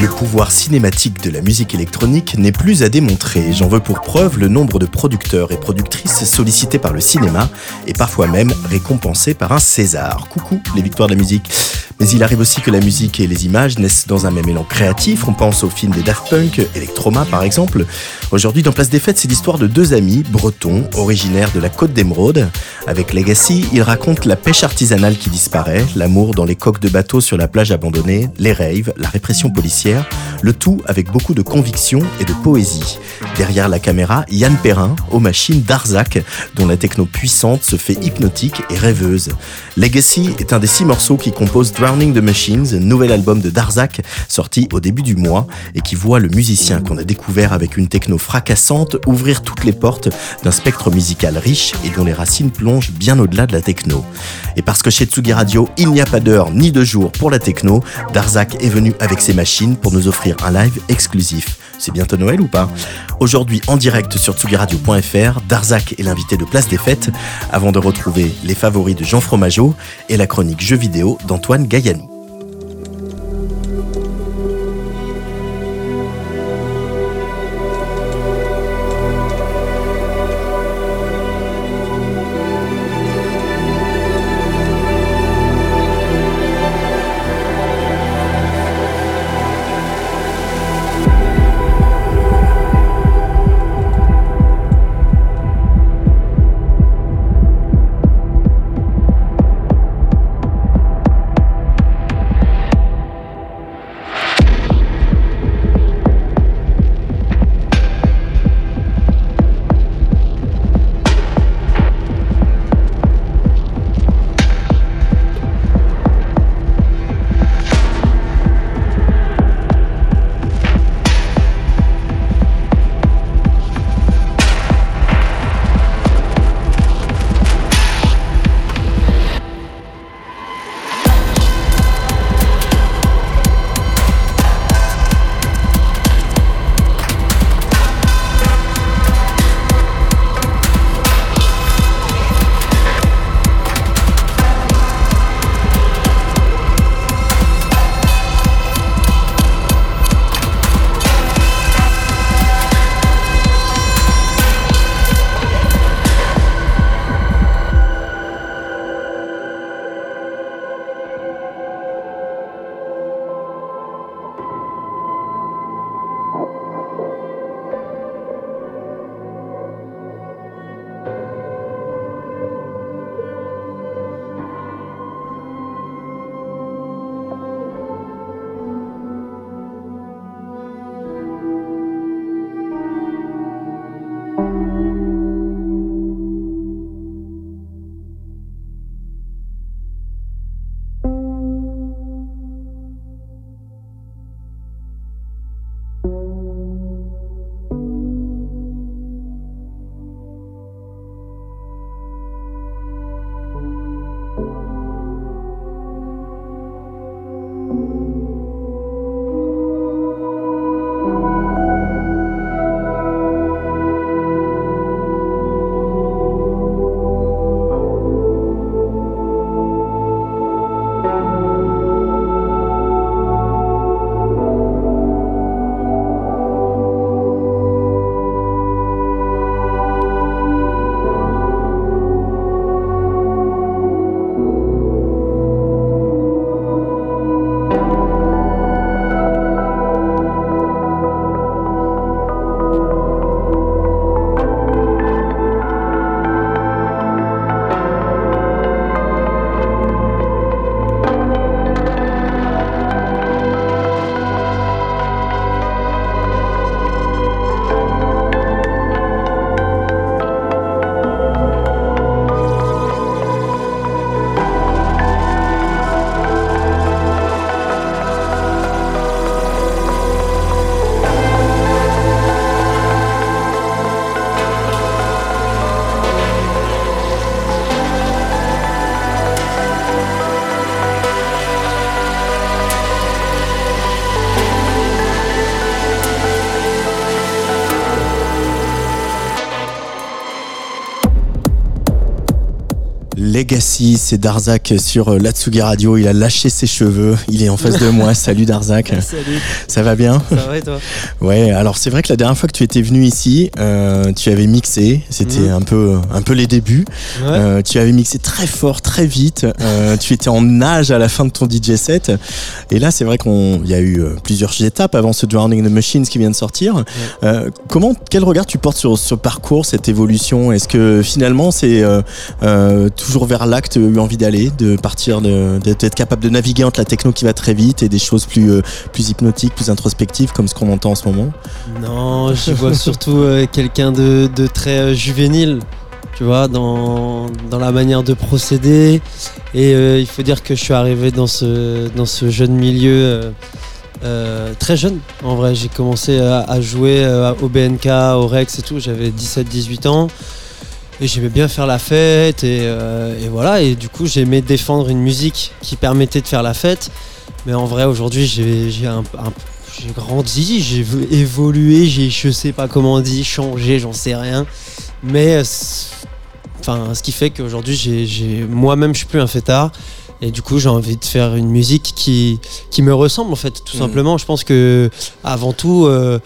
Le pouvoir cinématique de la musique électronique n'est plus à démontrer. J'en veux pour preuve le nombre de producteurs et productrices sollicités par le cinéma et parfois même récompensés par un César. Coucou les victoires de la musique. Mais il arrive aussi que la musique et les images naissent dans un même élan créatif. On pense au film des Daft Punk, Electroma par exemple. Aujourd'hui, dans Place des Fêtes, c'est l'histoire de deux amis bretons, originaires de la côte d'Émeraude. Avec Legacy, ils racontent la pêche artisanale qui disparaît, l'amour dans les coques de bateaux sur la plage abandonnée, les raves, la répression policière, le tout avec beaucoup de conviction et de poésie. Derrière la caméra, Yann Perrin, aux machines d'Arzac, dont la techno puissante se fait hypnotique et rêveuse. Legacy est un des six morceaux qui composent Drowning the Machines, nouvel album de Darzac sorti au début du mois et qui voit le musicien qu'on a découvert avec une techno fracassante ouvrir toutes les portes d'un spectre musical riche et dont les racines plongent bien au-delà de la techno. Et parce que chez Tsugi Radio, il n'y a pas d'heure ni de jour pour la techno, Darzac est venu avec ses machines pour nous offrir un live exclusif. C'est bientôt Noël ou pas Aujourd'hui en direct sur tsugiradio.fr, Darzac est l'invité de Place des Fêtes avant de retrouver les favoris de Jean Fromageau et la chronique jeux vidéo d'Antoine Gaillanou. this C'est Darzak sur euh, Latsugi Radio. Il a lâché ses cheveux. Il est en face de moi. Salut Darzak. Salut. Ça va bien? Ça va et toi? Ouais. Alors c'est vrai que la dernière fois que tu étais venu ici, euh, tu avais mixé. C'était Mhm. un peu, un peu les débuts. Ouais. Euh, tu avais mixé très fort, très vite. Euh, tu étais en nage à la fin de ton DJ set. Et là, c'est vrai qu'on, il y a eu plusieurs étapes avant ce Drowning the Machines qui vient de sortir. Comment, quel regard tu portes sur ce parcours, cette évolution? Est-ce que finalement, c'est toujours vers là tu as eu envie d'aller, de partir, d'être capable de naviguer entre la techno qui va très vite et des choses plus, euh, plus hypnotiques, plus introspectives, comme ce qu'on entend en ce moment Non, je vois surtout euh, quelqu'un de, de très euh, juvénile, tu vois, dans, dans la manière de procéder. Et il faut dire que je suis arrivé dans ce, dans ce jeune milieu très jeune. En vrai, j'ai commencé à, à jouer au BNK, au Rex et tout. J'avais 17-18 ans. Et j'aimais bien faire la fête et, euh, et voilà. Et du coup, j'aimais défendre une musique qui permettait de faire la fête. Mais en vrai, aujourd'hui, j'ai j'ai un, un- j'ai grandi, j'ai évolué, j'ai je sais pas comment on dit, changé, j'en sais rien. Mais euh, enfin, ce qui fait qu'aujourd'hui, j'ai- moi-même, je suis plus un fêtard. Et du coup, j'ai envie de faire une musique qui, qui me ressemble en fait, tout Mhm. simplement. Je pense que avant tout, euh,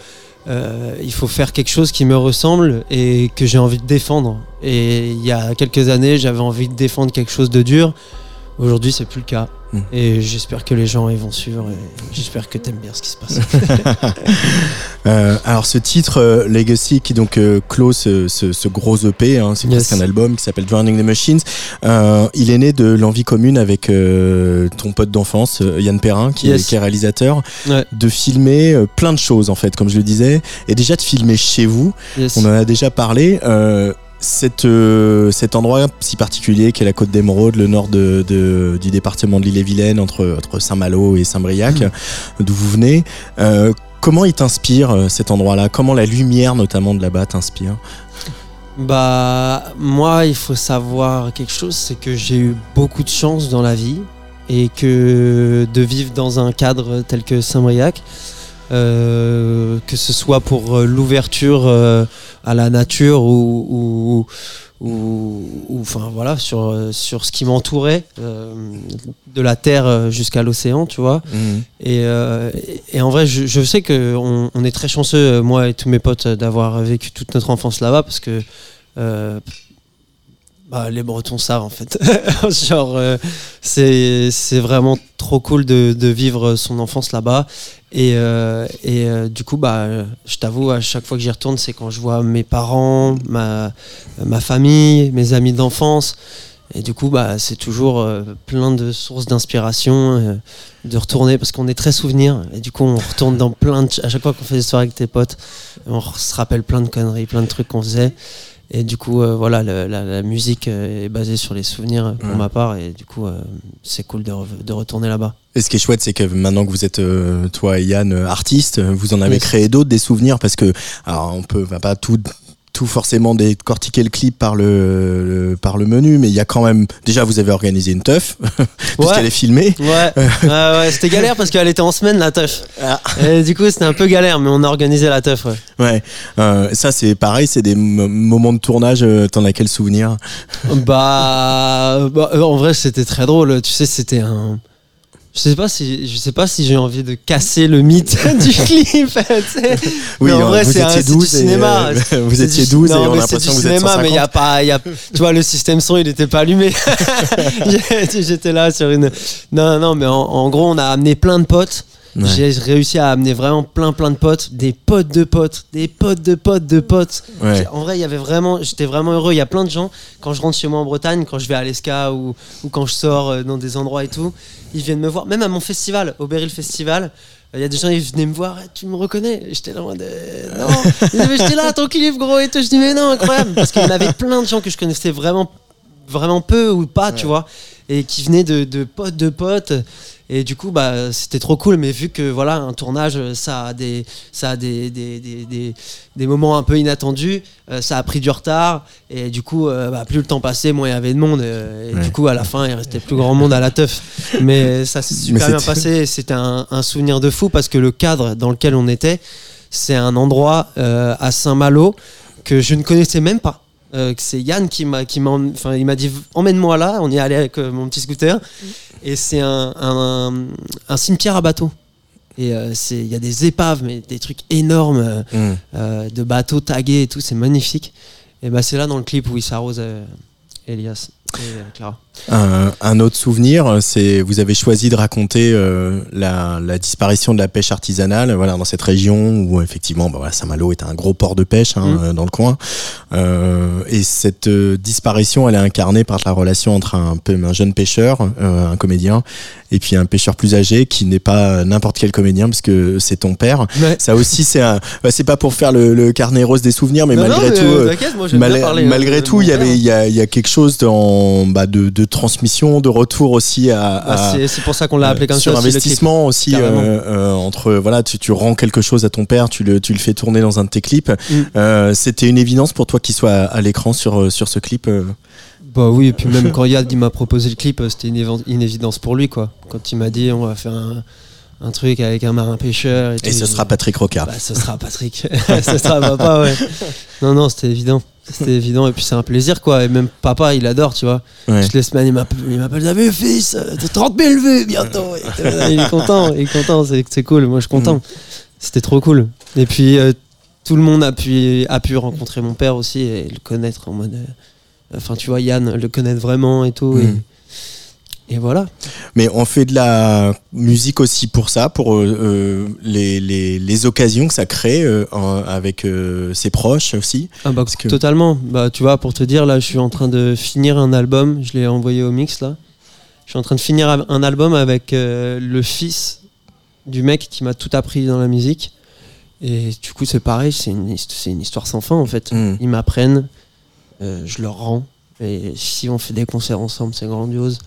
euh, il faut faire quelque chose qui me ressemble et que j'ai envie de défendre. Et il y a quelques années, j'avais envie de défendre quelque chose de dur. Aujourd'hui, c'est plus le cas. Mhm. Et j'espère que les gens ils vont suivre. Et j'espère que t'aimes bien ce qui se passe. Euh, alors ce titre euh, Legacy qui donc euh, close ce, ce- ce gros EP, hein, c'est Yes. presque un album qui s'appelle Drowning the Machines. Euh, il est né de l'envie commune avec ton pote d'enfance Yann Perrin qui, Yes. est, qui est réalisateur, Ouais. de filmer plein de choses en fait, comme je le disais, et déjà de filmer chez vous. Yes. On en a déjà parlé. Cette, euh, cet endroit si particulier qui est la côte d'Émeraude, le nord de, de- du département de l'île-et-Vilaine, entre, entre Saint-Malo et Saint-Briac, d'où vous venez. Euh, comment il t'inspire euh, cet endroit-là? Comment la lumière notamment de là-bas t'inspire? Bah, moi, il faut savoir quelque chose, c'est que j'ai eu beaucoup de chance dans la vie et que de vivre dans un cadre tel que Saint-Briac, euh, que ce soit pour euh, l'ouverture euh, à la nature ou, ou, ou- ou- enfin voilà sur sur ce qui m'entourait de la terre jusqu'à l'océan, tu vois. Et, euh, et- et en vrai, je, je sais que on, on est très chanceux, moi et tous mes potes, d'avoir vécu toute notre enfance là-bas parce que euh, bah, les Bretons savent en fait. Genre, euh, c'est vraiment trop cool de, vivre son enfance là-bas. Et, euh, et euh, du coup, bah, je t'avoue, à chaque fois que j'y retourne, c'est quand je vois mes parents, ma, ma famille, mes amis d'enfance. Et du coup, bah, c'est toujours euh, plein de sources d'inspiration de retourner parce qu'on est très souvenirs. Et du coup, on retourne dans plein de. À chaque fois qu'on fait des soirées avec tes potes, on se rappelle plein de conneries, plein de trucs qu'on faisait. Et du coup, euh, voilà, le- la, la musique euh, est basée sur les souvenirs pour Ouais. ma part. Et du coup, euh, c'est cool de, re- de retourner là-bas. Et ce qui est chouette, c'est que maintenant que vous êtes, euh, toi et Yann, artistes, vous en avez créé d'autres, des souvenirs, parce que, alors, on peut, va pas tout, tout forcément décortiquer le clip par le, le- par le menu, mais il y a quand même, déjà, vous avez organisé une teuf, puisqu'elle est filmée. Ouais, ouais, ouais, c'était galère parce qu'elle était en semaine la teuf. Ah. Et du coup, c'était un peu galère, mais on a organisé la teuf. Ouais. Ouais, Euh, ça c'est pareil, c'est des mo- moments de tournage, euh, t'en as quel souvenir? Bah, bah, euh, en vrai, c'était très drôle. Tu sais, c'était un. Je sais pas si je sais pas si j'ai envie de casser le mythe du clip. sais. Mais en euh, vrai, c'est du 12 et, cinéma. euh, vous étiez du- 12 et on a mais l'impression que c'est vous êtes cinéma, mais il y a 150. pas, y a, tu vois, le système son, il était pas allumé. J'étais là sur une. Non, non, mais en, en gros, on a amené plein de potes. Ouais. J'ai réussi à amener vraiment plein, plein de potes, des potes de potes, des potes de potes de potes. Ouais. En vrai, il y avait vraiment, j'étais vraiment heureux. Il y a plein de gens quand je rentre chez moi en Bretagne, quand je vais à l'Esca ou, ou quand je sors euh, dans des endroits et tout, ils viennent me voir. Même à mon festival, au Beryl Festival, euh, il y a des gens ils venaient me voir. Eh, Tu me reconnais? J'étais là en mode euh, non. J'étais là, ton clip gros et tout. Je dis mais non, incroyable. Parce qu'il y en avait plein de gens que je connaissais vraiment, vraiment peu ou pas, tu vois, et qui venaient de, de potes de potes. Et du coup, bah, c'était trop cool. Mais vu que voilà, un tournage, ça a des, ça a des, des, des, des, des moments un peu inattendus. euh, ça a pris du retard. Et du coup, euh, bah, plus le temps passait, moins il y avait de monde. et Ouais. du coup, à la fin, il restait plus grand monde à la teuf. Mais ça s'est super bien passé. C'était un, un souvenir de fou parce que le cadre dans lequel on était, c'est un endroit euh, à Saint-Malo que je ne connaissais même pas. Euh, que c'est Yann qui m'a qui m'a il m'a dit emmène-moi là on y est allé avec euh, mon petit scooter. Et c'est un, un, un cimetière à bateaux. Et euh, c'est il y a des épaves mais des trucs énormes euh, Mm. euh, de bateaux tagués et tout c'est magnifique. Et bah c'est là dans le clip où il s'arrose euh, Elias et euh, Clara Un, un autre souvenir, c'est vous avez choisi de raconter euh, la, la disparition de la pêche artisanale, voilà, dans cette région où effectivement, bah, voilà, Saint-Malo est un gros port de pêche hein, Mm. dans le coin. Euh, et cette euh, disparition, elle est incarnée par la relation entre un, un jeune pêcheur, euh, un comédien, et puis un pêcheur plus âgé qui n'est pas n'importe quel comédien parce que c'est ton père. Ouais. Ça aussi, c'est bah, c'est pas pour faire le, le carnet rose des souvenirs, mais Non, malgré non, mais, tout. euh, moi, Mal- parler, malgré tout, il y père. avait, il y a, il y a quelque chose dans, bah, de, de transmission, de retour aussi à, à- c'est- c'est pour ça qu'on l'a appelé comme sur ça clip. investissement aussi euh, euh, entre voilà, tu, tu rends quelque chose à ton père, tu le, tu le fais tourner dans un de tes clips. Mm. Euh, C'était une évidence pour toi qu'il soit à, à l'écran sur euh, sur ce clip. euh. Bah oui, et puis même quand Yad il m'a proposé le clip, euh, c'était une, une évidence pour lui quoi. Quand il m'a dit on va faire un, un truc avec un marin pêcheur et, Et tout, ce sera Patrick Rocard. Bah ce sera Patrick, ce sera papa ouais. Non non c'était évident, c'était évident et puis c'est un plaisir quoi. Et même papa il adore tu vois. Ouais. Toutes les semaines il m'appelle, m'appelle t'as vu fils, euh, t'as 30 000 vues bientôt. Il est content, il est content, c'est cool. Moi je suis content. C'était trop cool. Et puis euh, tout le monde a pu a pu rencontrer mon père aussi et le connaître en mode. euh, Enfin, tu vois, Yann le connaître vraiment et tout. Mm. Et, et voilà. Mais on fait de la musique aussi pour ça, pour euh, euh, les, les, les occasions que ça crée euh, avec euh, ses proches aussi. Ah bah, Parce que- Totalement. Bah, tu vois, pour te dire, là, je suis en train de finir un album. Je l'ai envoyé au mix, là. Je suis en train de finir un album avec le fils du mec qui m'a tout appris dans la musique. Et du coup, c'est pareil, c'est une, une histoire sans fin, en fait. Mm. Ils m'apprennent, je leur rends. Et si on fait des concerts ensemble, c'est grandiose.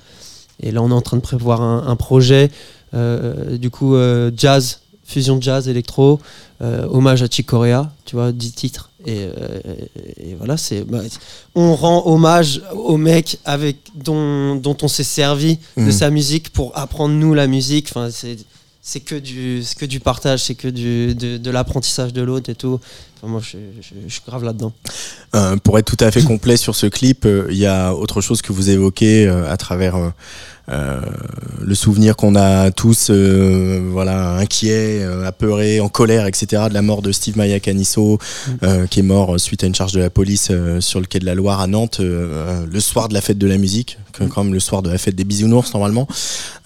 Et là, on est en train de prévoir un, un projet, euh, du coup, euh, jazz, fusion jazz, électro, euh, hommage à Chick Corea, tu vois, 10 titres. Et, et voilà, c'est, bah, on rend hommage au mec avec, dont, dont on s'est servi de Mhm. sa musique pour apprendre nous la musique. Enfin, c'est, c'est que du, que du partage, c'est que du, de, de l'apprentissage de l'autre et tout. Je, grave là-dedans. Euh, pour être tout à fait complet sur ce clip, euh, il y a autre chose que vous évoquez euh, à travers euh, le souvenir qu'on a tous, euh, voilà, inquiets, euh, apeurés, en colère, etc., de la mort de Steve Maya Canisso, euh, qui est mort suite à une charge de la police euh, sur le quai de la Loire à Nantes, le soir de la fête de la musique, que- quand même le soir de la fête des bisounours normalement.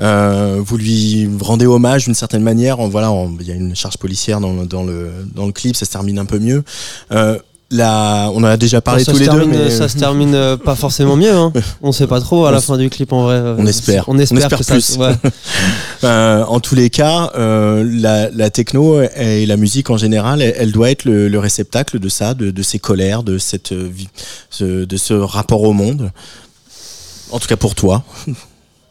Euh, vous lui rendez hommage d'une certaine manière. En, voilà, il y a une charge policière dans, le- dans le dans le clip, ça se termine un peu mieux. Euh, On en a déjà parlé ça tous les deux, termine, mais ça se termine euh, pas forcément mieux. Hein. On sait pas trop à On la fin du clip en vrai. euh, on espère. On espère, On espère que ça. plus. ouais. Euh, en tous les cas, euh, la, la techno et la musique en général, elle, elle doit être le, le réceptacle de ça, de, de ces colères, de cette vie- ce- de ce rapport au monde. En tout cas pour toi.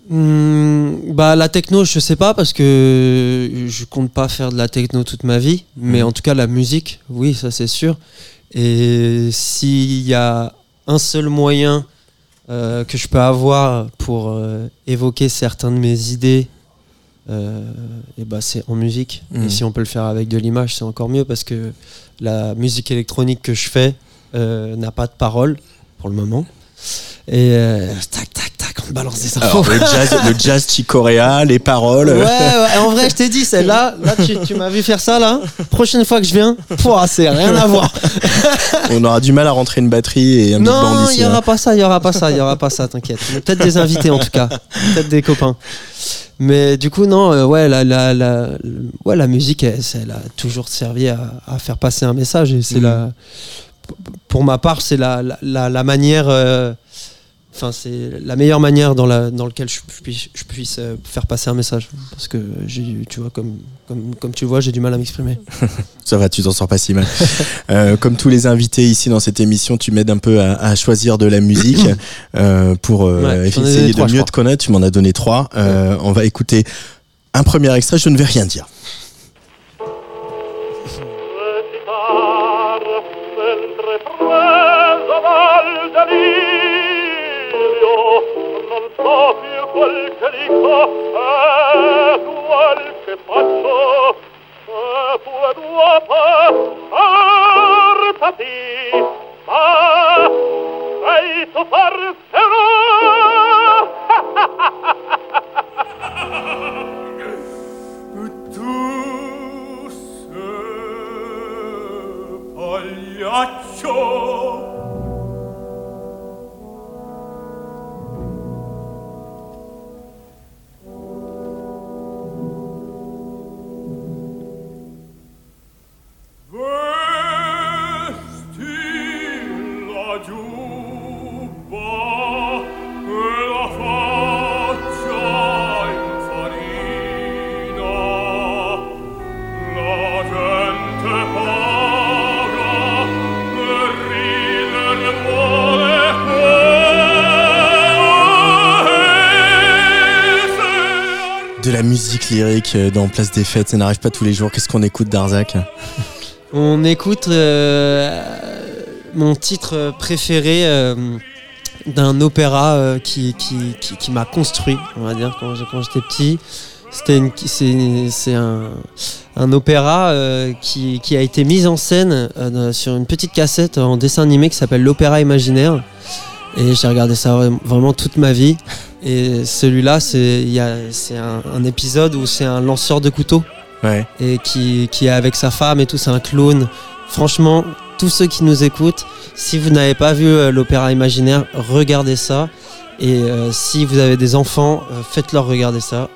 Hmm, bah la techno, je sais pas parce que je compte pas faire de la techno toute ma vie, mais Mhm. en tout cas la musique, oui, ça c'est sûr. Et s'il y a un seul moyen euh, que je peux avoir pour euh, évoquer certaines de mes idées, euh, et bah c'est en musique. Et si on peut le faire avec de l'image, c'est encore mieux parce que la musique électronique que je fais n'a pas de parole pour le moment. Et euh, tac tac tac, on balance des infos. Alors, le jazz, le jazz chicorea, les paroles. Ouais, ouais, en vrai, je t'ai dit, celle-là, là, tu, tu m'as vu faire ça, là. Prochaine fois que je viens, pouah, c'est rien à voir. On aura du mal à rentrer une batterie et un Non, il ici. y hein. aura pas ça, il y aura pas ça, il y aura pas ça, t'inquiète. Peut-être des invités en tout cas, peut-être des copains. Mais du coup, non, euh, ouais, la, la, la, ouais, la musique, elle, a toujours servi à, à faire passer un message. Et c'est la, pour ma part, c'est la, la, manière, euh, enfin, c'est la meilleure manière dans, la, dans laquelle je, puisse, je puisse euh, faire passer un message. Parce que, tu vois, comme, comme, comme tu vois, j'ai du mal à m'exprimer. Ça va, tu t'en sors pas si mal. Euh, comme tous les invités ici dans cette émission, tu m'aides un peu à, à choisir de la musique euh, pour Ouais, essayer de trois, mieux te connaître. Tu m'en as donné trois. On va écouter un premier extrait. Je ne vais rien dire. quel che dico e quel che faccio e tua dopo partati ma sei tu forse no la musique lyrique euh, dans Place des Fêtes, ça n'arrive pas tous les jours. Qu'est-ce qu'on écoute d'Arzac? On écoute euh, mon titre préféré euh, d'un opéra euh, qui, qui, qui, m'a construit, on va dire, quand quand j'étais petit. C'est un, un opéra euh, qui, qui a été mis en scène euh, sur une petite cassette en dessin animé qui s'appelle L'Opéra Imaginaire. Et j'ai regardé ça vra- vraiment toute ma vie. Et celui-là, c'est un, un épisode où c'est un lanceur de couteau Ouais. et qui, qui est avec sa femme et tout, c'est un clown. Franchement, tous ceux qui nous écoutent, si vous n'avez pas vu euh, l'opéra imaginaire, regardez ça. Et euh, si vous avez des enfants, euh, faites-leur regarder ça.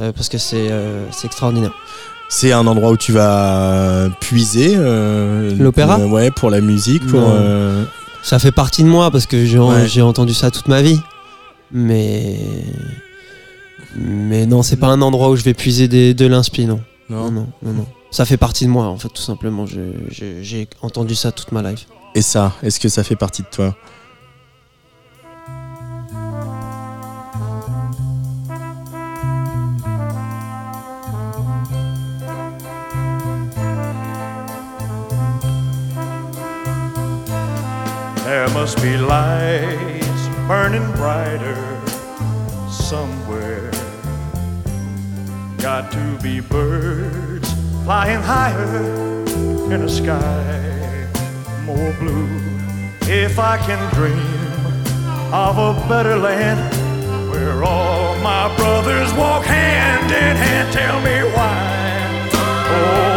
euh, parce que c'est euh, extraordinaire. C'est un endroit où tu vas puiser euh, L'opéra Ouais, pour la musique, pour. Euh, Ça fait partie de moi parce que j'ai Ouais. j'ai entendu ça toute ma vie. Mais. Mais non, c'est pas un endroit où je vais puiser des- de l'inspi, non. non. Non, non, non, non. Ça fait partie de moi, en fait, tout simplement. J'ai entendu ça toute ma life. Et ça, est-ce que ça fait partie de toi? There must be lights burning brighter somewhere. Got to be birds flying higher in a sky more blue. If I can dream of a better land where all my brothers walk hand in hand, tell me why. Oh,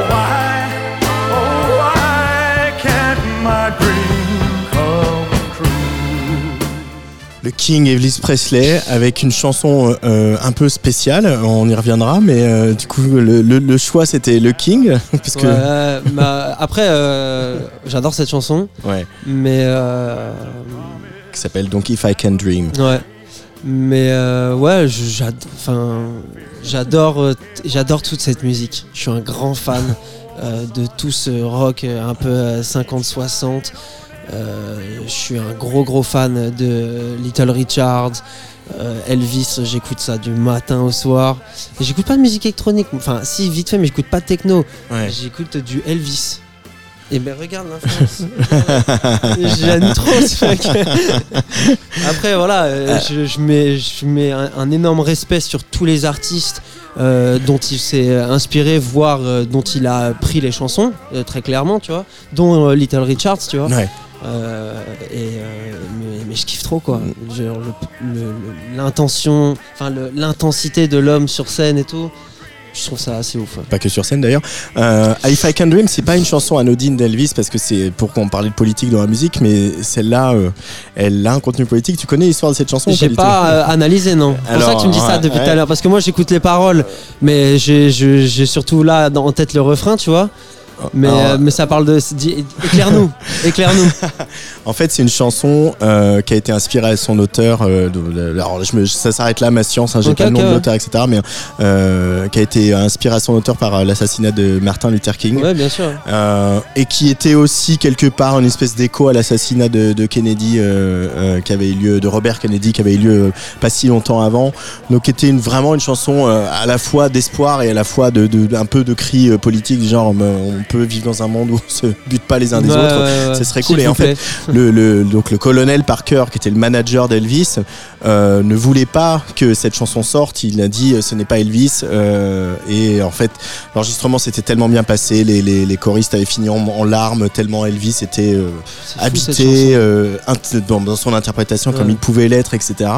Le King Elvis Presley avec une chanson euh, un peu spéciale, on y reviendra, mais euh, du coup le, le- le choix c'était le King parce que Ouais, bah, après, euh, j'adore cette chanson, ouais, mais qui s'appelle donc If I Can Dream. ouais, mais ouais, j'adore, j'adore toute cette musique. Je suis un grand fan de tout ce rock un peu euh, 50-60. Euh, je suis un gros gros fan de Little Richard. euh, Elvis, j'écoute ça du matin au soir. J'écoute pas de musique électronique, enfin si vite fait, mais j'écoute pas de techno. Ouais. J'écoute du Elvis. Et ben regarde l'influence. J'aime trop ce mec. Après voilà, euh, je, je mets, je mets un, un énorme respect sur tous les artistes euh, dont il s'est inspiré, voire euh, dont il a pris les chansons, euh, très clairement, tu vois, dont Little Richards, tu vois. Ouais. Euh, et euh, mais, mais je kiffe trop quoi. Le- L'intention, enfin l'intensité de l'homme sur scène et tout. Je trouve ça assez ouf. ouais. Pas que sur scène d'ailleurs. Euh, If I Can Dream, c'est pas une chanson anodine d'Elvis parce que c'est pour qu'on parlait de politique dans la musique, mais celle-là, euh, elle a un contenu politique. Tu connais l'histoire de cette chanson J'ai pas euh, analysé, non. C'est pour ça que tu me dis ça depuis ouais. tout à l'heure. Parce que moi, j'écoute les paroles, mais j'ai surtout là en tête le refrain, tu vois. Mais, Alors, euh, mais ça parle de. Éclaire-nous, éclaire-nous. En fait, c'est une chanson euh, qui a été inspirée à son auteur. euh, de- alors, je me, ça s'arrête là, ma science. Hein, j'ai Ok, pas le nom de l'auteur, etc. Mais euh, qui a été inspirée à son auteur par l'assassinat de Martin Luther King. Ouais, bien sûr. Et qui était aussi quelque part une espèce d'écho à l'assassinat de, de Kennedy qui avait eu lieu de Robert Kennedy qui avait eu lieu pas si longtemps avant donc qui était une, vraiment une chanson à la fois d'espoir et à la fois de, de- un peu de cri politique genre on peut vivre dans un monde où on se bute pas les uns des Ouais, autres ouais, ouais. ce serait cool. Et en fait. Le, donc le colonel Parker, qui était le manager d'Elvis, euh, ne voulait pas que cette chanson sorte. Il a dit euh, ce n'est pas Elvis. euh, et en fait, l'enregistrement s'était tellement bien passé, les, les, les choristes avaient fini en, en larmes tellement Elvis était euh, fou, habité dans, dans son interprétation comme il pouvait l'être, etc.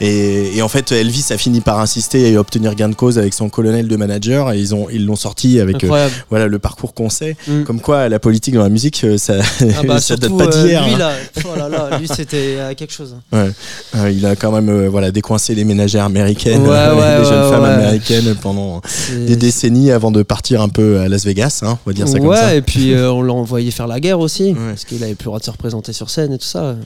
Et, et en fait, Elvis a fini par insister et obtenir gain de cause avec son colonel de manager et ils ont ils l'ont sorti avec voilà le parcours qu'on sait. Mm. Comme quoi, la politique dans la musique, ça, Ah bah, ça date pas d'hier. lui hein. là, oh là là, lui c'était quelque chose. Il a quand même euh, voilà décoincé les ménagères américaines, Ouais, ouais, les jeunes femmes américaines pendant des décennies avant de partir un peu à Las Vegas, hein, on va dire ça comme ouais, ça. et puis euh, on l'a envoyé faire la guerre aussi, parce qu'il avait plus le droit de se représenter sur scène et tout ça.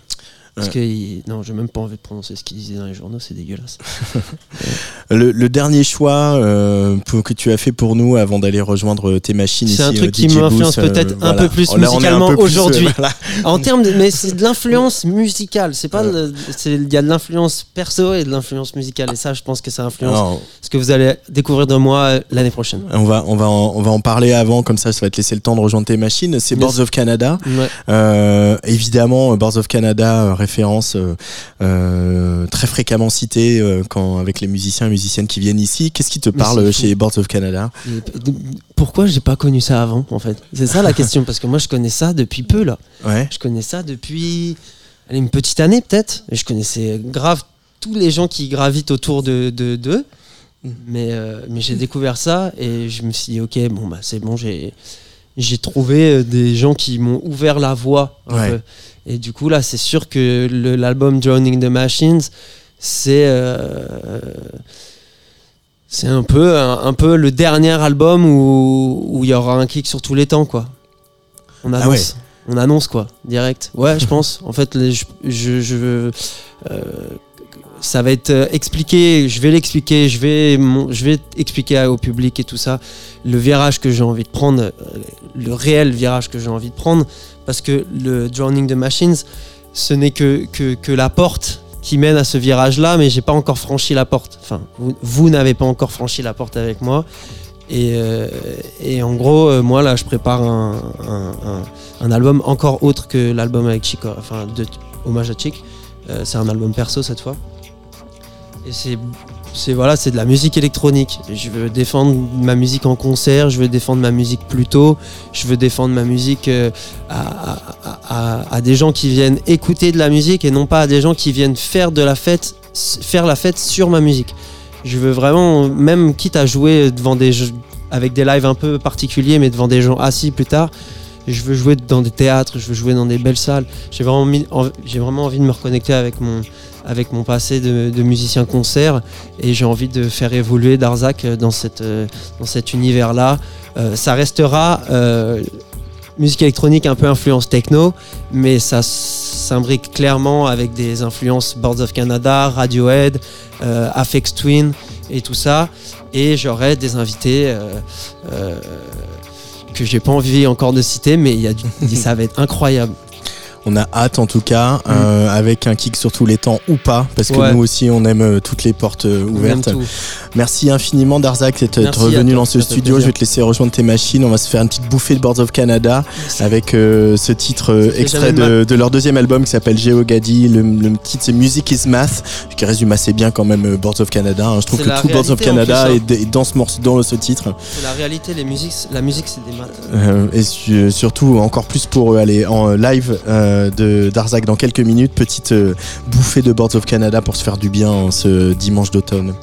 Parce que il- non, j'ai même pas envie de prononcer ce qu'il disait dans les journaux, c'est dégueulasse. Le, le dernier choix euh, pour- que tu as fait pour nous avant d'aller rejoindre tes machines C'est un truc euh, qui m'influence euh, peut-être un voilà. peu plus Là, un musicalement euh, aujourd'hui. voilà. En termes de, mais c'est de l'influence musicale, c'est pas, il y a de l'influence perso et de l'influence musicale et ça, je pense que ça influence Alors, ce que vous allez découvrir de moi euh, l'année prochaine. on va, on va, en, on va en parler avant, comme ça, ça va te laisser le temps de rejoindre tes machines. C'est. Boards of Canada. Ouais. Euh, évidemment, euh, Boards of Canada, euh, référence euh, euh, très fréquemment citée euh, quand avec les musiciens et musiciennes qui viennent ici. Qu'est-ce qui te parle chez Boards of Canada? Pourquoi j'ai pas connu ça avant en fait? C'est ça la question parce que moi je connais ça depuis peu là. Ouais. Je connais ça depuis allez, une petite année peut-être. Je connaissais grave tous les gens qui gravitent autour de de- d'eux. Mais, euh, mais j'ai découvert ça et je me suis dit ok bon bah c'est bon j'ai j'ai trouvé euh, des gens qui m'ont ouvert la voie Ouais. Et du coup là c'est sûr que l'album Drowning the Machines c'est euh, c'est un peu un, un peu le dernier album où où il y aura un kick sur tous les temps quoi. On annonce. Ah ouais. On annonce quoi, direct. Ouais, je pense. En fait, les- je, je, je- euh, ça va être euh, expliqué. Je vais l'expliquer. Je vais, je vais expliquer au public et tout ça le virage que j'ai envie de prendre, euh, le réel virage que j'ai envie de prendre, parce que le Drowning the Machines, ce n'est que, que la porte qui mène à ce virage-là, mais j'ai pas encore franchi la porte. Enfin, vous, n'avez pas encore franchi la porte avec moi. Et, euh, en gros, moi là, je prépare un, un- album encore autre que l'album avec Chico, enfin de hommage à Chic. C'est un album perso cette fois. Et c'est voilà, c'est de la musique électronique. Je veux défendre ma musique en concert, je veux défendre ma musique plus tôt, je veux défendre ma musique euh, à, des gens qui viennent écouter de la musique et non pas à des gens qui viennent faire de la fête, faire la fête sur ma musique. Je veux vraiment, même quitte à jouer devant des avec des lives un peu particuliers, mais devant des gens assis plus tard. Je veux jouer dans des théâtres, je veux jouer dans des belles salles. J'ai vraiment envie de me reconnecter avec mon, avec mon passé de, musicien concert et j'ai envie de faire évoluer Darzac dans, cette, euh, dans cet univers-là. Euh, ça restera euh, musique électronique un peu influence techno, mais ça s'imbrique clairement avec des influences Boards of Canada, Radiohead, euh, Afex Twin et tout ça. Et j'aurai des invités que j'ai pas envie encore de citer, mais ça va être incroyable. On a hâte en tout cas, euh, avec un kick sur tous les temps ou pas, parce que Mm. Ouais. nous aussi on aime euh, toutes les portes euh, ouvertes. Merci infiniment Darzak d'être revenu dans ce studio. Je vais te laisser rejoindre tes machines. On va se faire une petite bouffée de Boards of Canada avec euh, ce titre euh, extrait de, de leur deuxième album qui s'appelle Geogadi. Le, le titre c'est Music is Math, qui résume assez bien quand même Boards of Canada. hein. Je trouve que tout Boards of Canada plus, hein. est dans ce morceau, dans ce titre. La réalité, les musiques, la musique c'est des maths. Et su- surtout encore plus pour aller en live euh, de Darzak dans quelques minutes. Petite euh, bouffée de Boards of Canada pour se faire du bien en ce dimanche d'automne.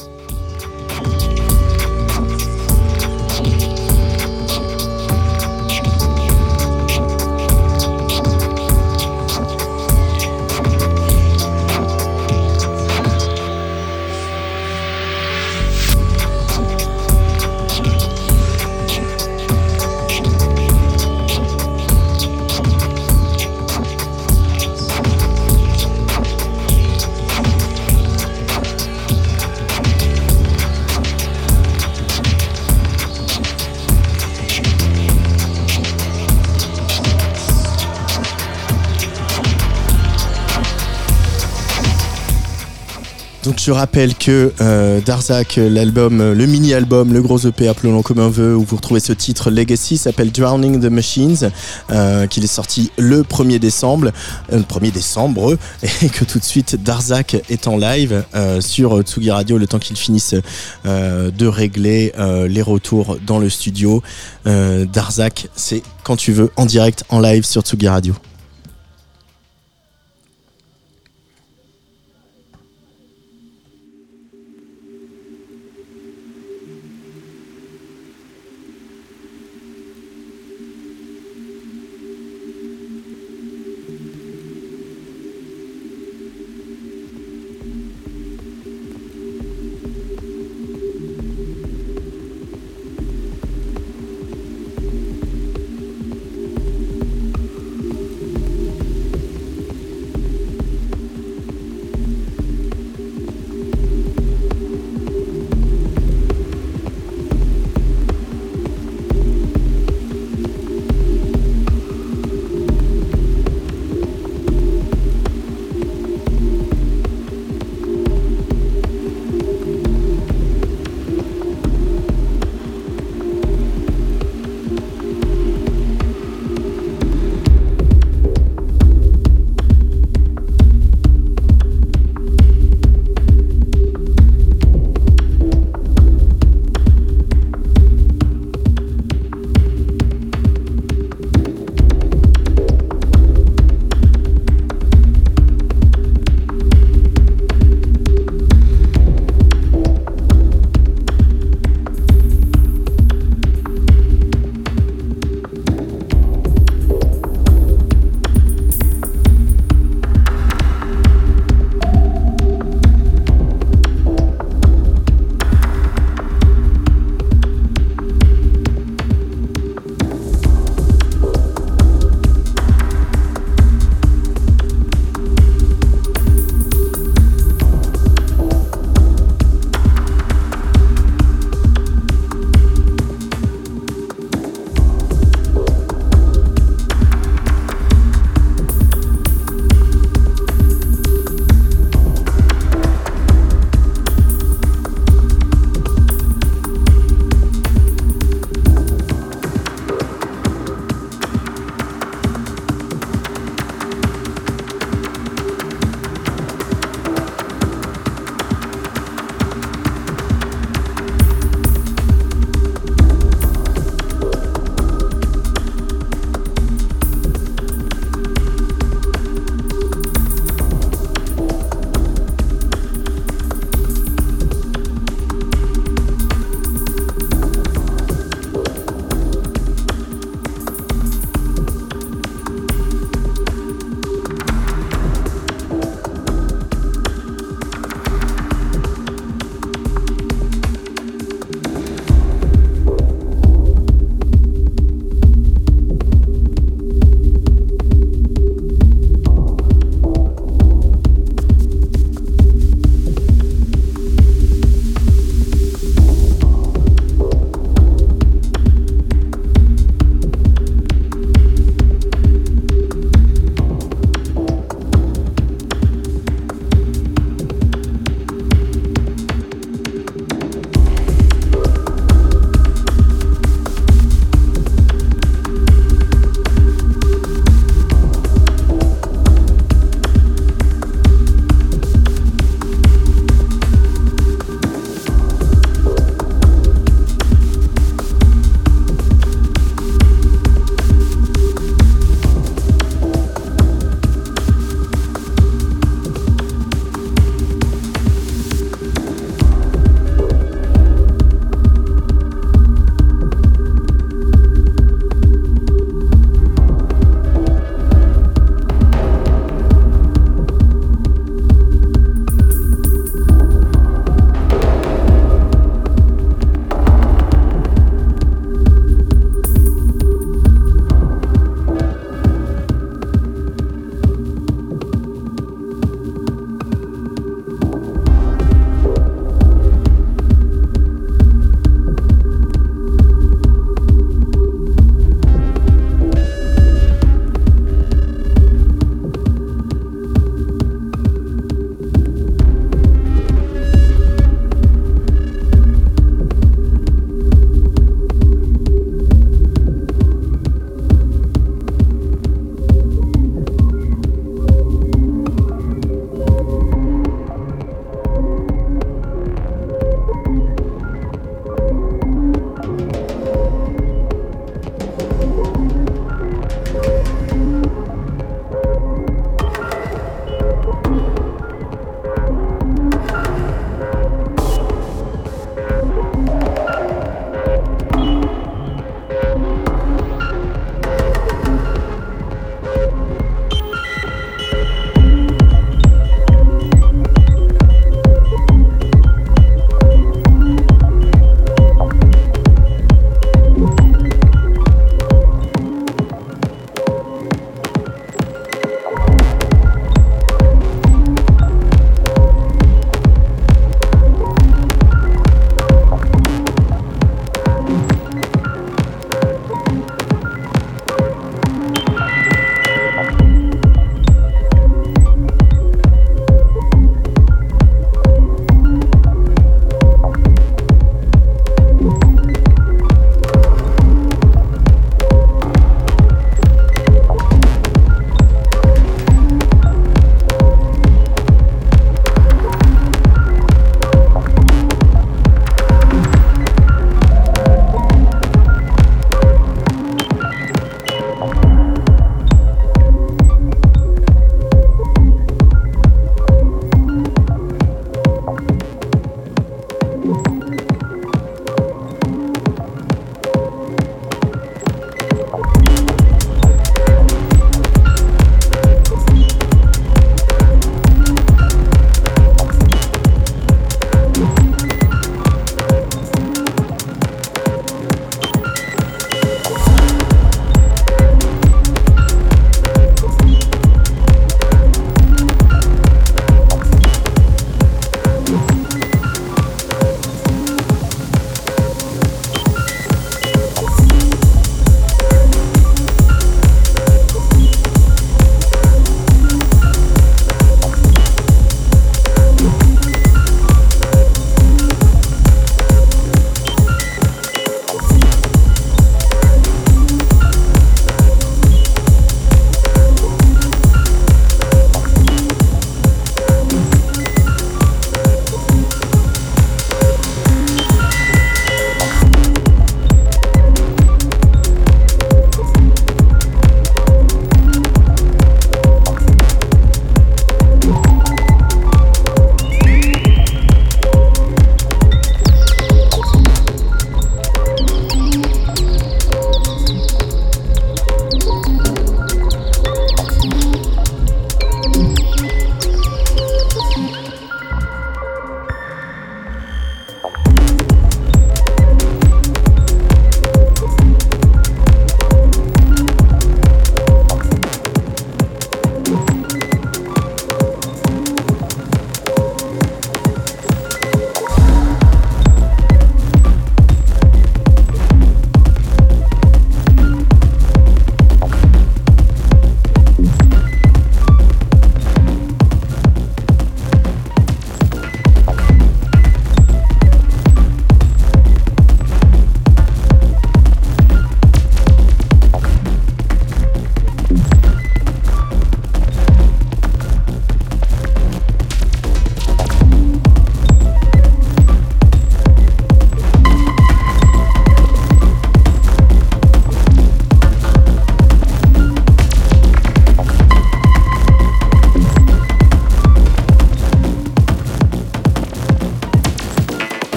Je rappelle que euh, Darzak, l'album, le mini-album, le gros EP, appelons-le comme un veut, où vous retrouvez ce titre Legacy, s'appelle Drowning the Machines, euh, qu'il est sorti le 1er décembre, euh, 1er décembre, et que tout de suite Darzak est en live sur Tsugi Radio, le temps qu'il finisse euh, de régler les retours dans le studio. Darzak, c'est quand tu veux, en direct, en live sur Tsugi Radio.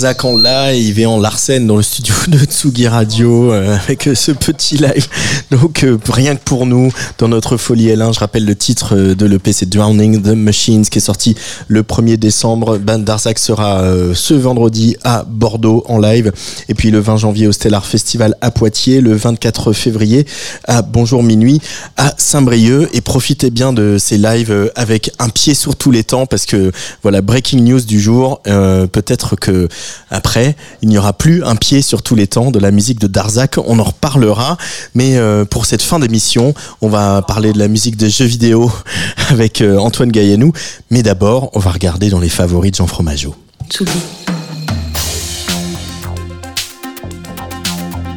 Darzac en live et en Larsen dans le studio de Tsugi Radio euh, avec ce petit live. Donc euh, rien que pour nous dans notre folie L1, je rappelle le titre euh, de l'EP c'est Drowning the Machines qui est sorti le 1er décembre. Ben Darzac sera ce vendredi à Bordeaux en live et puis le 20 janvier au Stellar Festival à Poitiers, le 24 février à Bonjour Minuit à Saint-Brieuc et profitez bien de ces lives avec un pied sur tous les temps parce que voilà breaking news du jour peut-être que après, il n'y aura plus un pied sur tous les temps de la musique de Darzac. On en reparlera. Mais euh, pour cette fin d'émission, on va parler de la musique des jeux vidéo avec euh, Antoine Gaillanou. Mais d'abord, on va regarder dans les favoris de Jean Fromageau. Tsugi.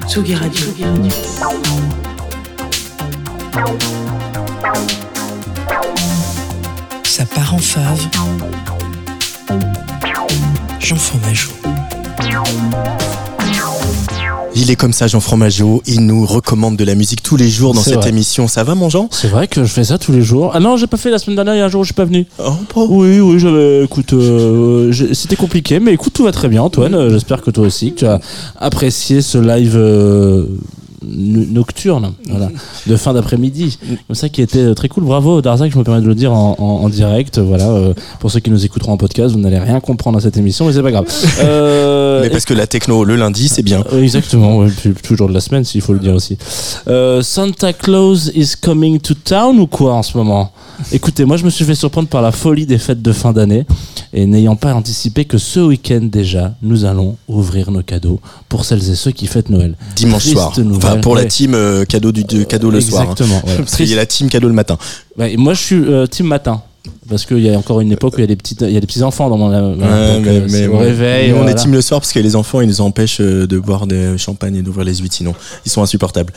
Tsugi Radio. Ça part en fave. Jean Fromageau. Il est comme ça, Jean Fromageau. Il nous recommande de la musique tous les jours dans cette émission. Ça va, mon Jean? C'est vrai que je fais ça tous les jours. Ah non, j'ai pas fait la semaine dernière. Il y a un jour où je suis pas venu. Oh, oui, oui, j'avais. Écoute, euh, c'était compliqué, mais écoute, tout va très bien, Antoine. J'espère que toi aussi, que tu as apprécié ce live. Euh, nocturne, voilà, de fin d'après-midi. Comme ça qui était euh, très cool. Bravo Darzac, je me permets de le dire en, direct. Voilà, euh, pour ceux qui nous écouteront en podcast, vous n'allez rien comprendre à cette émission, mais c'est pas grave. Euh, mais parce que la techno le lundi, c'est bien. Exactement, toujours de la semaine, s'il faut le dire aussi. Santa Claus is coming to town ou quoi en ce moment? Écoutez, moi je me suis fait surprendre par la folie des fêtes de fin d'année et n'ayant pas anticipé que ce week-end déjà, nous allons ouvrir nos cadeaux pour celles et ceux qui fêtent Noël. Dimanche soir. Enfin, pour la team euh, cadeau du cadeau le soir. Hein. Exactement. Parce qu'il y a la team cadeau le matin. moi, je suis euh, team matin parce qu'il y a encore une époque où il y a des petits il y a des petits enfants dans mon ouais, mais, euh, réveil on est team le soir parce que les enfants ils nous empêchent de boire des champagne et d'ouvrir les huit sinon ils sont insupportables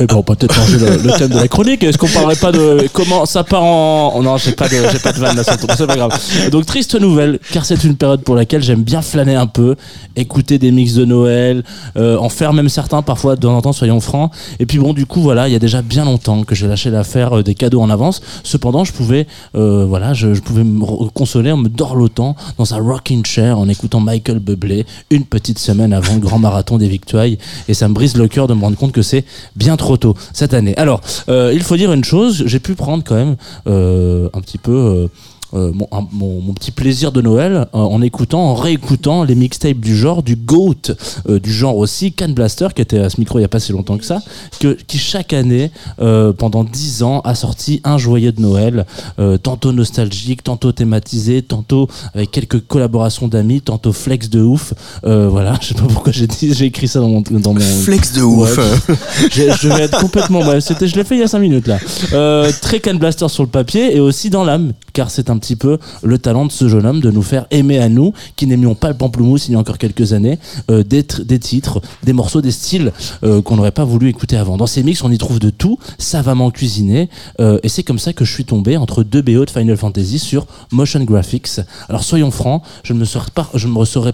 eh ben, on peut peut-être changer le, thème de la chronique. Est-ce qu'on parlerait pas de comment ça part en. Oh non, j'ai pas de, j'ai pas de vanne là, c'est pas grave. Donc, triste nouvelle, car c'est une période pour laquelle j'aime bien flâner un peu, écouter des mix de Noël, euh, en faire même certains parfois de temps en temps, soyons francs. Et puis bon, du coup, voilà, il y a déjà bien longtemps que j'ai lâché l'affaire euh, des cadeaux en avance. Cependant, je pouvais, euh, voilà, je, je, pouvais me consoler en me dorlotant dans un rocking chair en écoutant Michael Bublé une petite semaine avant le grand marathon des victoires. Et ça me brise le cœur de me rendre compte que c'est bien trop cette année. Alors, euh, il faut dire une chose, j'ai pu prendre quand même euh, un petit peu euh, mon, mon, petit plaisir de Noël euh, en écoutant, en réécoutant les mixtapes du genre, du GOAT, euh, du genre aussi, Can Blaster, qui était à ce micro il n'y a pas si longtemps que ça, que, qui chaque année, pendant 10 ans, a sorti un joyeux de Noël, tantôt nostalgique, tantôt thématisé, tantôt avec quelques collaborations d'amis, tantôt flex de ouf. voilà, je sais pas pourquoi j'ai dit, j'ai écrit ça dans mon, dans mon flex de ouf. je, vais être complètement, c'était, je l'ai fait il y a 5 minutes là. très Can Blaster sur le papier et aussi dans l'âme, car c'est un petit peu le talent de ce jeune homme de nous faire aimer à nous, qui n'aimions pas le pamplemousse il y a encore quelques années, euh, des, titres, des morceaux, des styles euh, qu'on n'aurait pas voulu écouter avant. Dans ces mix, on y trouve de tout, savamment cuisiné, euh, et c'est comme ça que je suis tombé entre deux BO de Final Fantasy sur Motion Graphics. Alors soyons francs, je ne me serais pas, je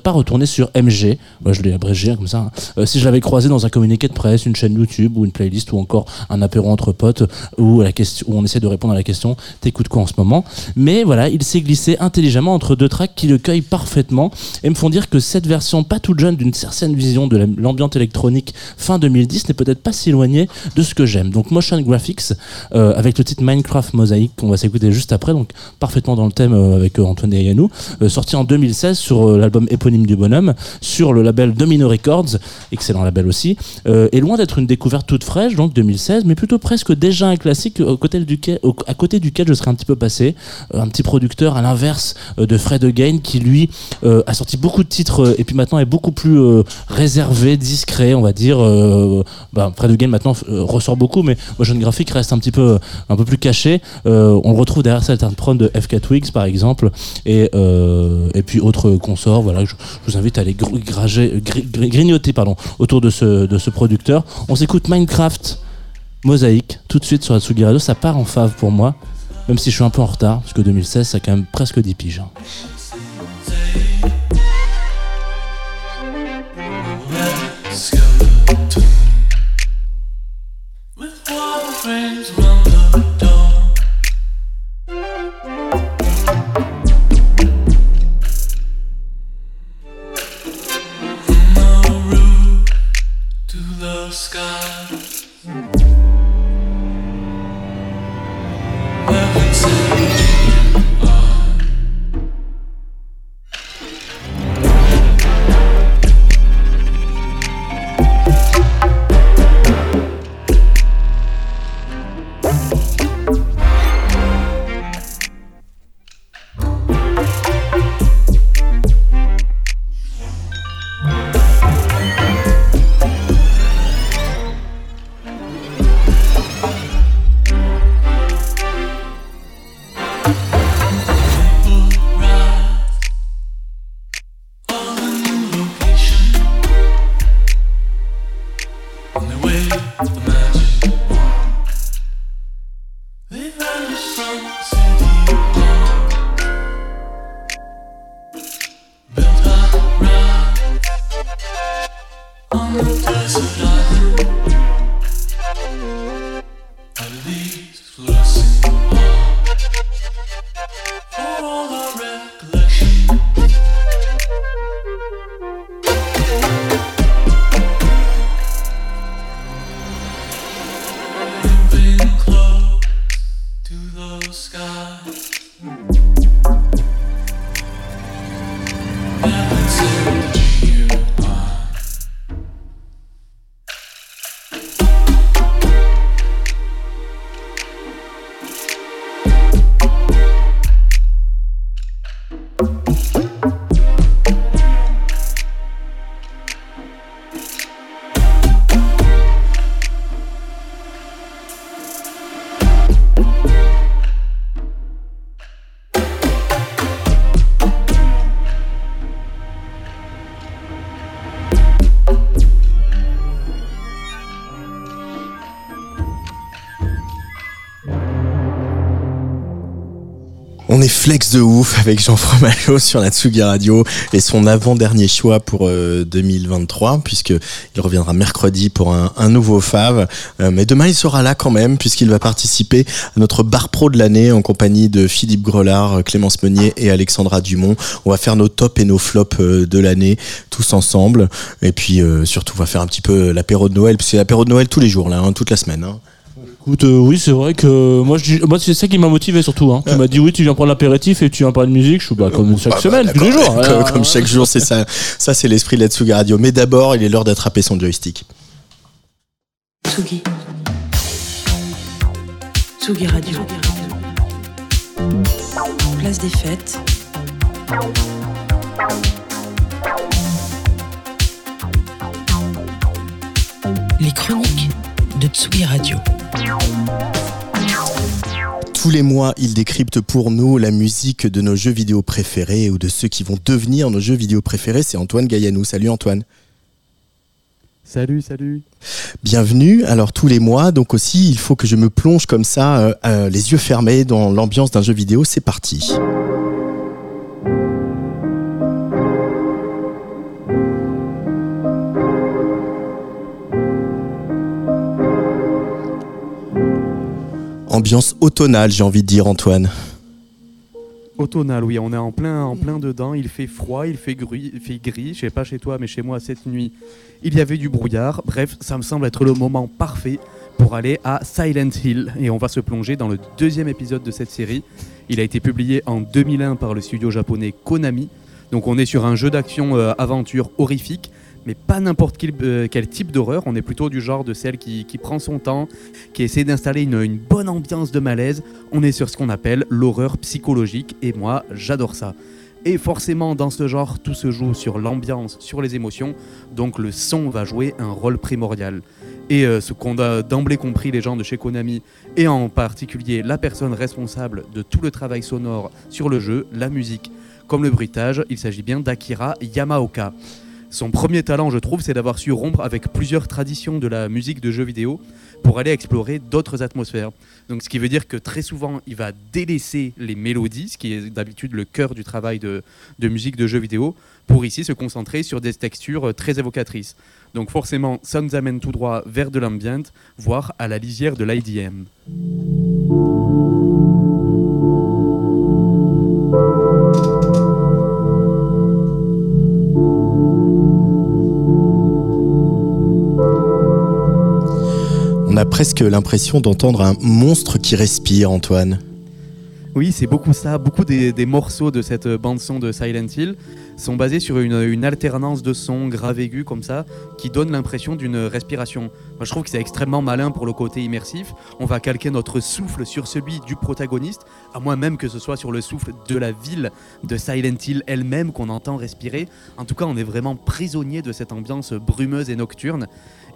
retourné sur MG, moi je l'ai abrégé comme ça, hein. si je l'avais croisé dans un communiqué de presse, une chaîne YouTube ou une playlist ou encore un apéro entre potes où on essaie de répondre à la question t'écoutes quoi en ce moment? Mais voilà, il s'est glissé intelligemment entre deux tracks qui le cueillent parfaitement et me font dire que cette version pas toute jeune d'une certaine vision de l'ambiance électronique fin 2010 n'est peut-être pas si éloignée de ce que j'aime. Donc Motion Graphics euh, avec le titre Minecraft Mosaic qu'on va s'écouter juste après, donc parfaitement dans le thème euh, avec euh, Antoine Yanou, sorti en 2016 sur l'album éponyme du bonhomme, sur le label Domino Records, excellent label aussi, et loin d'être une découverte toute fraîche, donc 2016, mais plutôt presque déjà un classique à côté duquel, à côté duquel je serais un petit peu passé, un petit producteur à l'inverse euh, de Fred Again qui lui euh, a sorti beaucoup de titres euh, et puis maintenant est beaucoup plus réservé, discret, on va dire. Bah, Fred Again maintenant ressort beaucoup, mais Motion Graphic reste un petit peu un peu plus caché. on le retrouve derrière certains prod de FK Twigs par exemple et et puis autres consorts. Voilà, je, vous invite à aller grignoter pardon autour de ce de ce producteur. On s'écoute Minecraft. Mosaïque, tout de suite sur Atsugi Radio, ça part en fave pour moi. Même si je suis un peu en retard, parce que 2016, ça a quand même presque 10 piges. Flex de ouf avec Jean Fromageau sur la Tsugi Radio et son avant-dernier choix pour 2023 puisque il reviendra mercredi pour un, nouveau Fave. Euh, mais demain il sera là quand même puisqu'il va participer à notre bar pro de l'année en compagnie de Philippe Grelard, Clémence Meunier et Alexandra Dumont. On va faire nos tops et nos flops euh, de l'année tous ensemble et puis euh, surtout on va faire un petit peu l'apéro de Noël puisque l'apéro de Noël tous les jours là, hein, toute la semaine. Hein. Écoute, euh, oui, c'est vrai que moi, je, moi c'est ça qui m'a motivé surtout. Hein. Tu m'as dit oui, tu viens prendre l'apéritif et tu viens parler de musique. Je suis bah, comme chaque Bah, bah, semaine, tous les jours. Comme, Ouais, comme chaque jour, c'est ça. Ça, c'est l'esprit de la Tsugi Radio. Mais d'abord, il est l'heure d'attraper son joystick. Tsugi. Tsugi Radio. Place des fêtes. Les chroniques de Tsugi Radio. Tous les mois, il décrypte pour nous la musique de nos jeux vidéo préférés ou de ceux qui vont devenir nos jeux vidéo préférés. C'est Antoine Gaillanou. Salut Antoine. Salut, salut. Bienvenue. Alors tous les mois, donc aussi, il faut que je me plonge comme ça, euh, euh, les yeux fermés, dans l'ambiance d'un jeu vidéo. C'est parti. Ambiance automnale, j'ai envie de dire, Antoine. Automnal, oui, on est en plein, en plein dedans. Il fait froid, il fait gris, il fait gris. Je sais pas chez toi, mais chez moi cette nuit, il y avait du brouillard. Bref, ça me semble être le moment parfait pour aller à Silent Hill. Et on va se plonger dans le deuxième épisode de cette série. Il a été publié en 2001 par le studio japonais Konami. Donc on est sur un jeu d'action euh, aventure horrifique, mais pas n'importe quel, euh, quel type d'horreur. On est plutôt du genre de celle qui, prend son temps, qui essaie d'installer une, bonne ambiance de malaise. On est sur ce qu'on appelle l'horreur psychologique, et moi j'adore ça. Et forcément, dans ce genre, tout se joue sur l'ambiance, sur les émotions, donc le son va jouer un rôle primordial. Et euh, ce qu'ont d'emblée compris les gens de chez Konami, et en particulier la personne responsable de tout le travail sonore sur le jeu, la musique, comme le bruitage, il s'agit bien d'Akira Yamaoka. Son premier talent, je trouve, c'est d'avoir su rompre avec plusieurs traditions de la musique de jeux vidéo pour aller explorer d'autres atmosphères. Ce qui veut dire que très souvent, il va délaisser les mélodies, ce qui est d'habitude le cœur du travail de, de musique de jeux vidéo, pour ici se concentrer sur des textures euh, très évocatrices. Donc, forcément, ça nous amène tout droit vers de l'ambient, voire à la lisière de l'IDM. On a presque l'impression d'entendre un monstre qui respire, Antoine. Oui, c'est beaucoup ça. Beaucoup des, morceaux de cette bande-son de Silent Hill sont basés sur une, alternance de sons graves aigus comme ça, qui donne l'impression d'une respiration. Moi, je trouve que c'est extrêmement malin pour le côté immersif. On va calquer notre souffle sur celui du protagoniste, à moins même que ce soit sur le souffle de la ville de Silent Hill elle-même qu'on entend respirer. En tout cas, on est vraiment prisonnier de cette ambiance brumeuse et nocturne.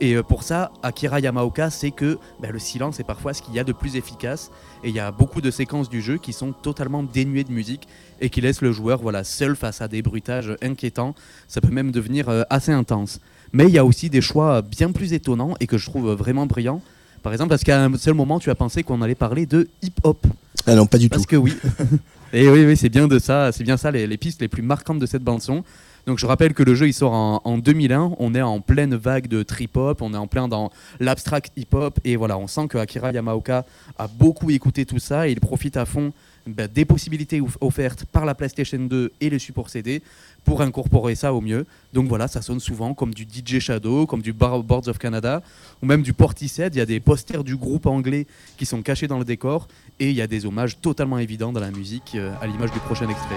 Et euh, pour ça, Akira Yamaoka sait que bah, le silence est parfois ce qu'il y a de plus efficace. Et il y a beaucoup de séquences du jeu qui sont totalement dénuées de musique et qui laissent le joueur voilà, seul face à des bruitages inquiétants. Ça peut même devenir euh, assez intense. Mais il y a aussi des choix bien plus étonnants et que je trouve vraiment brillants. Par exemple, parce qu'à un seul moment, tu as pensé qu'on allait parler de hip-hop? Ah non, pas du tout. Parce que oui. Et oui, oui, c'est bien de ça, c'est bien ça les, les pistes les plus marquantes de cette bande son. Donc je rappelle que le jeu il sort en, en 2001, on est en pleine vague de trip hop, on est en plein dans l'abstract hip hop et voilà, on sent que Akira Yamaoka a beaucoup écouté tout ça et il profite à fond bah, des possibilités off- offertes par la PlayStation 2 et les supports CD pour incorporer ça au mieux. Donc voilà, ça sonne souvent comme du DJ Shadow, comme du Bar- Boards of Canada ou même du Portishead. Il y a des posters du groupe anglais qui sont cachés dans le décor et il y a des hommages totalement évidents dans la musique euh, à l'image du prochain extrait.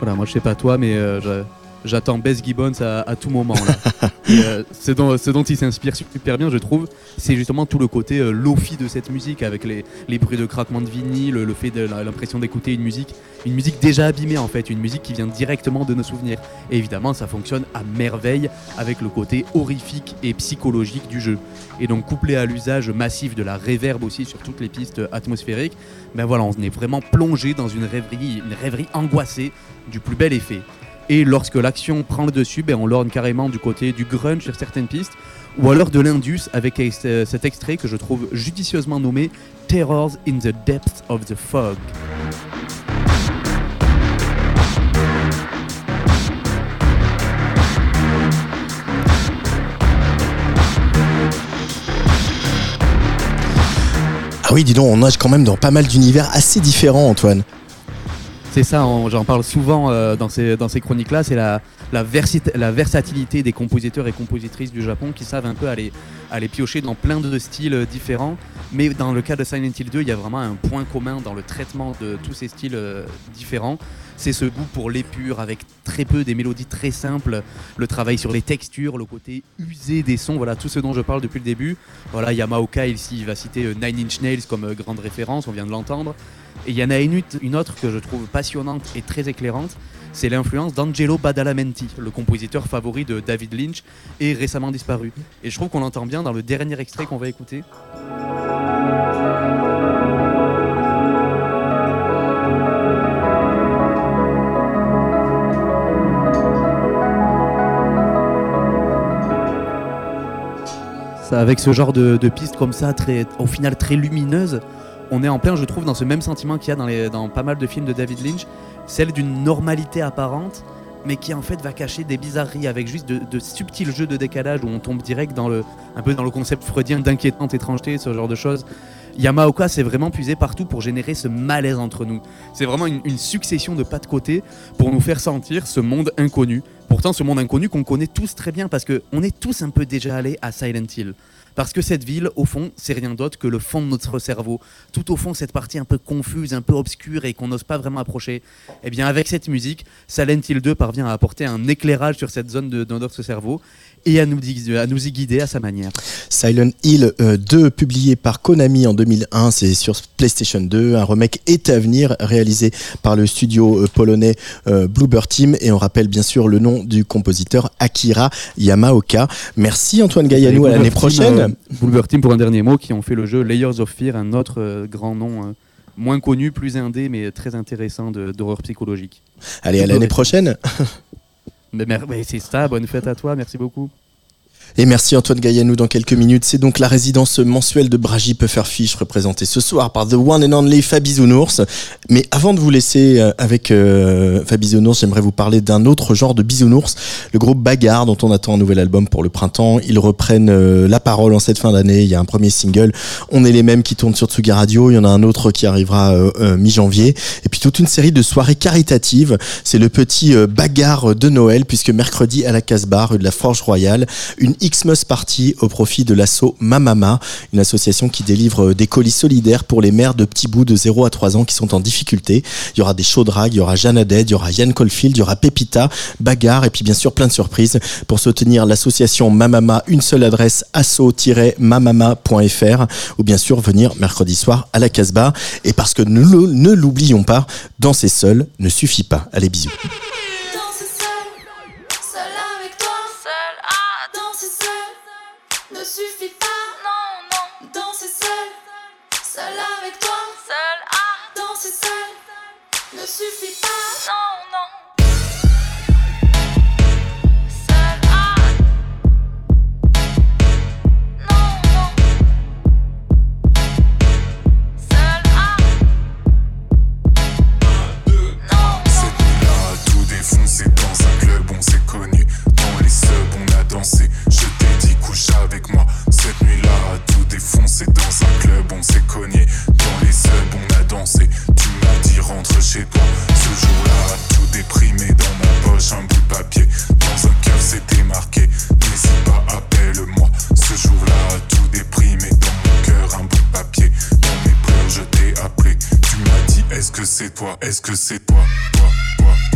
Voilà, moi je sais pas toi, mais euh, J'attends Bess Gibbons à, à tout moment. Là. Et, euh, ce, dont, ce dont il s'inspire super bien, je trouve, c'est justement tout le côté euh, lofi de cette musique, avec les, les bruits de craquement de vinyle, le, le fait de l'impression d'écouter une musique, une musique déjà abîmée en fait, une musique qui vient directement de nos souvenirs. Et évidemment, ça fonctionne à merveille avec le côté horrifique et psychologique du jeu. Et donc couplé à l'usage massif de la réverb aussi sur toutes les pistes atmosphériques, ben voilà, on est vraiment plongé dans une rêverie, une rêverie angoissée du plus bel effet. Et lorsque l'action prend le dessus, ben on lorne carrément du côté du grunge sur certaines pistes, ou alors de l'indus avec euh, cet extrait que je trouve judicieusement nommé Terrors in the Depths of the Fog. Ah oui, dis donc, on nage quand même dans pas mal d'univers assez différents, Antoine. C'est ça, j'en parle souvent euh, dans ces, chroniques-là, c'est la versatilité des compositeurs et compositrices du Japon qui savent un peu aller, aller piocher dans plein de styles euh, différents. Mais dans le cas de Silent Hill 2, il y a vraiment un point commun dans le traitement de tous ces styles euh, différents. C'est ce goût pour l'épure avec très peu des mélodies très simples, le travail sur les textures, le côté usé des sons, voilà tout ce dont je parle depuis le début. Voilà, Yamaoka ici, va citer euh, Nine Inch Nails comme euh, grande référence, on vient de l'entendre. Et il y en a une autre que je trouve passionnante et très éclairante, c'est l'influence d'Angelo Badalamenti, le compositeur favori de David Lynch et récemment disparu. Et je trouve qu'on l'entend bien dans le dernier extrait qu'on va écouter. Avec ce genre de, de piste comme ça, très, au final très lumineuse, on est en plein, je trouve, dans ce même sentiment qu'il y a dans pas mal de films de David Lynch, celle d'une normalité apparente, mais qui en fait va cacher des bizarreries avec juste de, subtils jeux de décalage où on tombe direct dans le, un peu dans le concept freudien d'inquiétante étrangeté, ce genre de choses. Yamaoka s'est vraiment puisé partout pour générer ce malaise entre nous. C'est vraiment une, une succession de pas de côté pour nous faire sentir ce monde inconnu. Pourtant, ce monde inconnu qu'on connaît tous très bien parce qu'on est tous un peu déjà allés à Silent Hill. Parce que cette ville, au fond, c'est rien d'autre que le fond de notre cerveau. Tout au fond, cette partie un peu confuse, un peu obscure et qu'on n'ose pas vraiment approcher. Eh bien, avec cette musique, Silent Hill 2 parvient à apporter un éclairage sur cette zone de, de notre cerveau et à nous, y- à nous y guider à sa manière. Silent Hill euh, 2, publié par Konami en 2001, c'est sur PlayStation 2. Un remake est à venir, réalisé par le studio euh, polonais euh, Bluebird Team. Et on rappelle bien sûr le nom du compositeur Akira Yamaoka. Merci Antoine Gaillanou, à l'année Team, prochaine. euh, Bluebird Team, pour un dernier mot, qui ont fait le jeu Layers of Fear, un autre euh, grand nom. euh, moins connu, plus indé, mais très intéressant d'horreur psychologique. Allez, à l'année prochaine. Mais, mer- mais c'est ça, bonne fête à toi, merci beaucoup. Et merci Antoine Gaillanou dans quelques minutes. C'est donc la résidence mensuelle de Bragy Pufferfish représentée ce soir par The One and Only Fabizounours. Mais avant de vous laisser euh, avec euh, Fabizounours, j'aimerais vous parler d'un autre genre de bisounours, le groupe Bagarre dont on attend un nouvel album pour le printemps. Ils reprennent euh, la parole en cette fin d'année. Il y a un premier single, On est les mêmes qui tourne sur Tsugi Radio. Il y en a un autre qui arrivera euh, mi-janvier. Et puis toute une série de soirées caritatives. C'est le petit Bagarre de Noël puisque mercredi à la Casbah, rue de la Forge Royale, une Xmas Party au profit de l'asso Mamama, une association qui délivre euh, des colis solidaires pour les mères de petits bouts de 0 à 3 ans qui sont en difficulté. Il y aura des drag, il y aura Jeanne Haddad, il y aura Yann Colfield, il y aura Pepita, Bagarre et puis bien sûr plein de surprises. Pour soutenir l'association Mamama, une seule adresse asso-mamama.fr ou bien sûr venir mercredi soir à la Casbah. Et parce que ne l'oublions pas, danser seul ne suffit pas. Allez bisous. Danser seul ne suffit pas. Non. Est-ce que c'est toi Toi, toi,